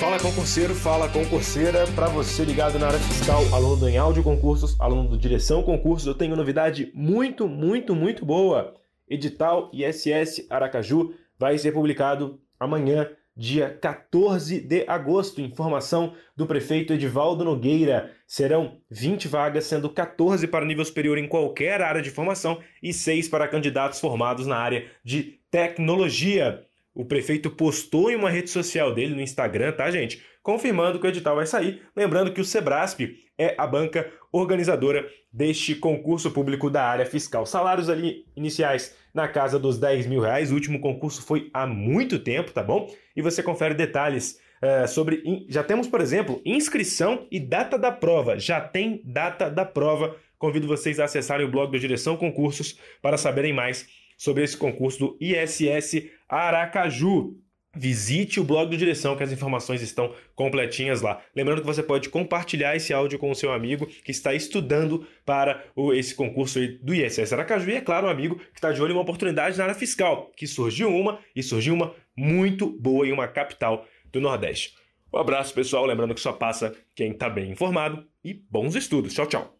Fala concurseiro, fala concurseira, para você ligado na área fiscal, aluno Em Áudio Concursos, aluno do Direção Concursos, eu tenho novidade muito, muito, muito boa. Edital ISS Aracaju vai ser publicado amanhã, dia 14 de agosto. Informação do prefeito Edivaldo Nogueira. Serão 20 vagas, sendo 14 para nível superior em qualquer área de formação e 6 para candidatos formados na área de tecnologia. O prefeito postou em uma rede social dele no Instagram, tá, gente? Confirmando que o edital vai sair. Lembrando que o Sebrasp é a banca organizadora deste concurso público da área fiscal. Salários ali iniciais na casa dos 10 mil reais. O último concurso foi há muito tempo, tá bom? E você confere detalhes uh, sobre. Já temos, por exemplo, inscrição e data da prova. Já tem data da prova. Convido vocês a acessarem o blog da Direção Concursos para saberem mais sobre esse concurso do ISS Aracaju. Visite o blog do Direção, que as informações estão completinhas lá. Lembrando que você pode compartilhar esse áudio com o seu amigo que está estudando para o, esse concurso do ISS Aracaju. E é claro, um amigo que está de olho em uma oportunidade na área fiscal, que surgiu uma e surgiu uma muito boa em uma capital do Nordeste. Um abraço, pessoal. Lembrando que só passa quem está bem informado e bons estudos. Tchau, tchau.